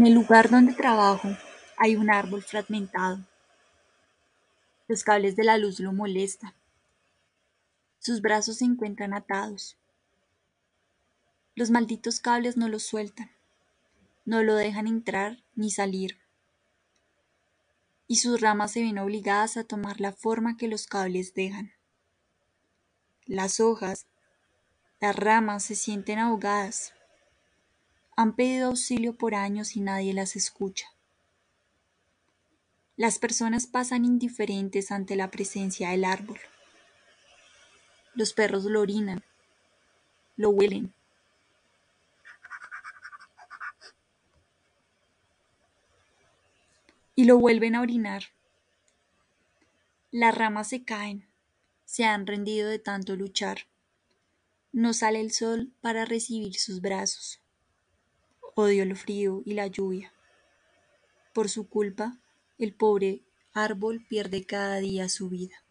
En el lugar donde trabajo hay un árbol fragmentado. Los cables de la luz lo molestan. Sus brazos se encuentran atados. Los malditos cables no lo sueltan. No lo dejan entrar ni salir. Y sus ramas se ven obligadas a tomar la forma que los cables dejan. Las hojas, las ramas se sienten ahogadas. Han pedido auxilio por años y nadie las escucha. Las personas pasan indiferentes ante la presencia del árbol. Los perros lo orinan, lo huelen. Y lo vuelven a orinar. Las ramas se caen, se han rendido de tanto luchar. No sale el sol para recibir sus brazos. Odio el frío y la lluvia. Por su culpa, el pobre árbol pierde cada día su vida.